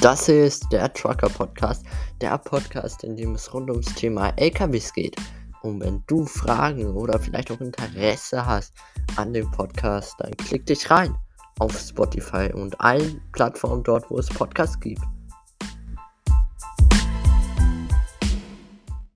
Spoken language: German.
Das ist der Trucker Podcast, der Podcast, in dem es rund ums Thema LKWs geht. Und wenn du Fragen oder vielleicht auch Interesse hast an dem Podcast, dann klick dich rein auf Spotify und allen Plattformen dort, wo es Podcasts gibt.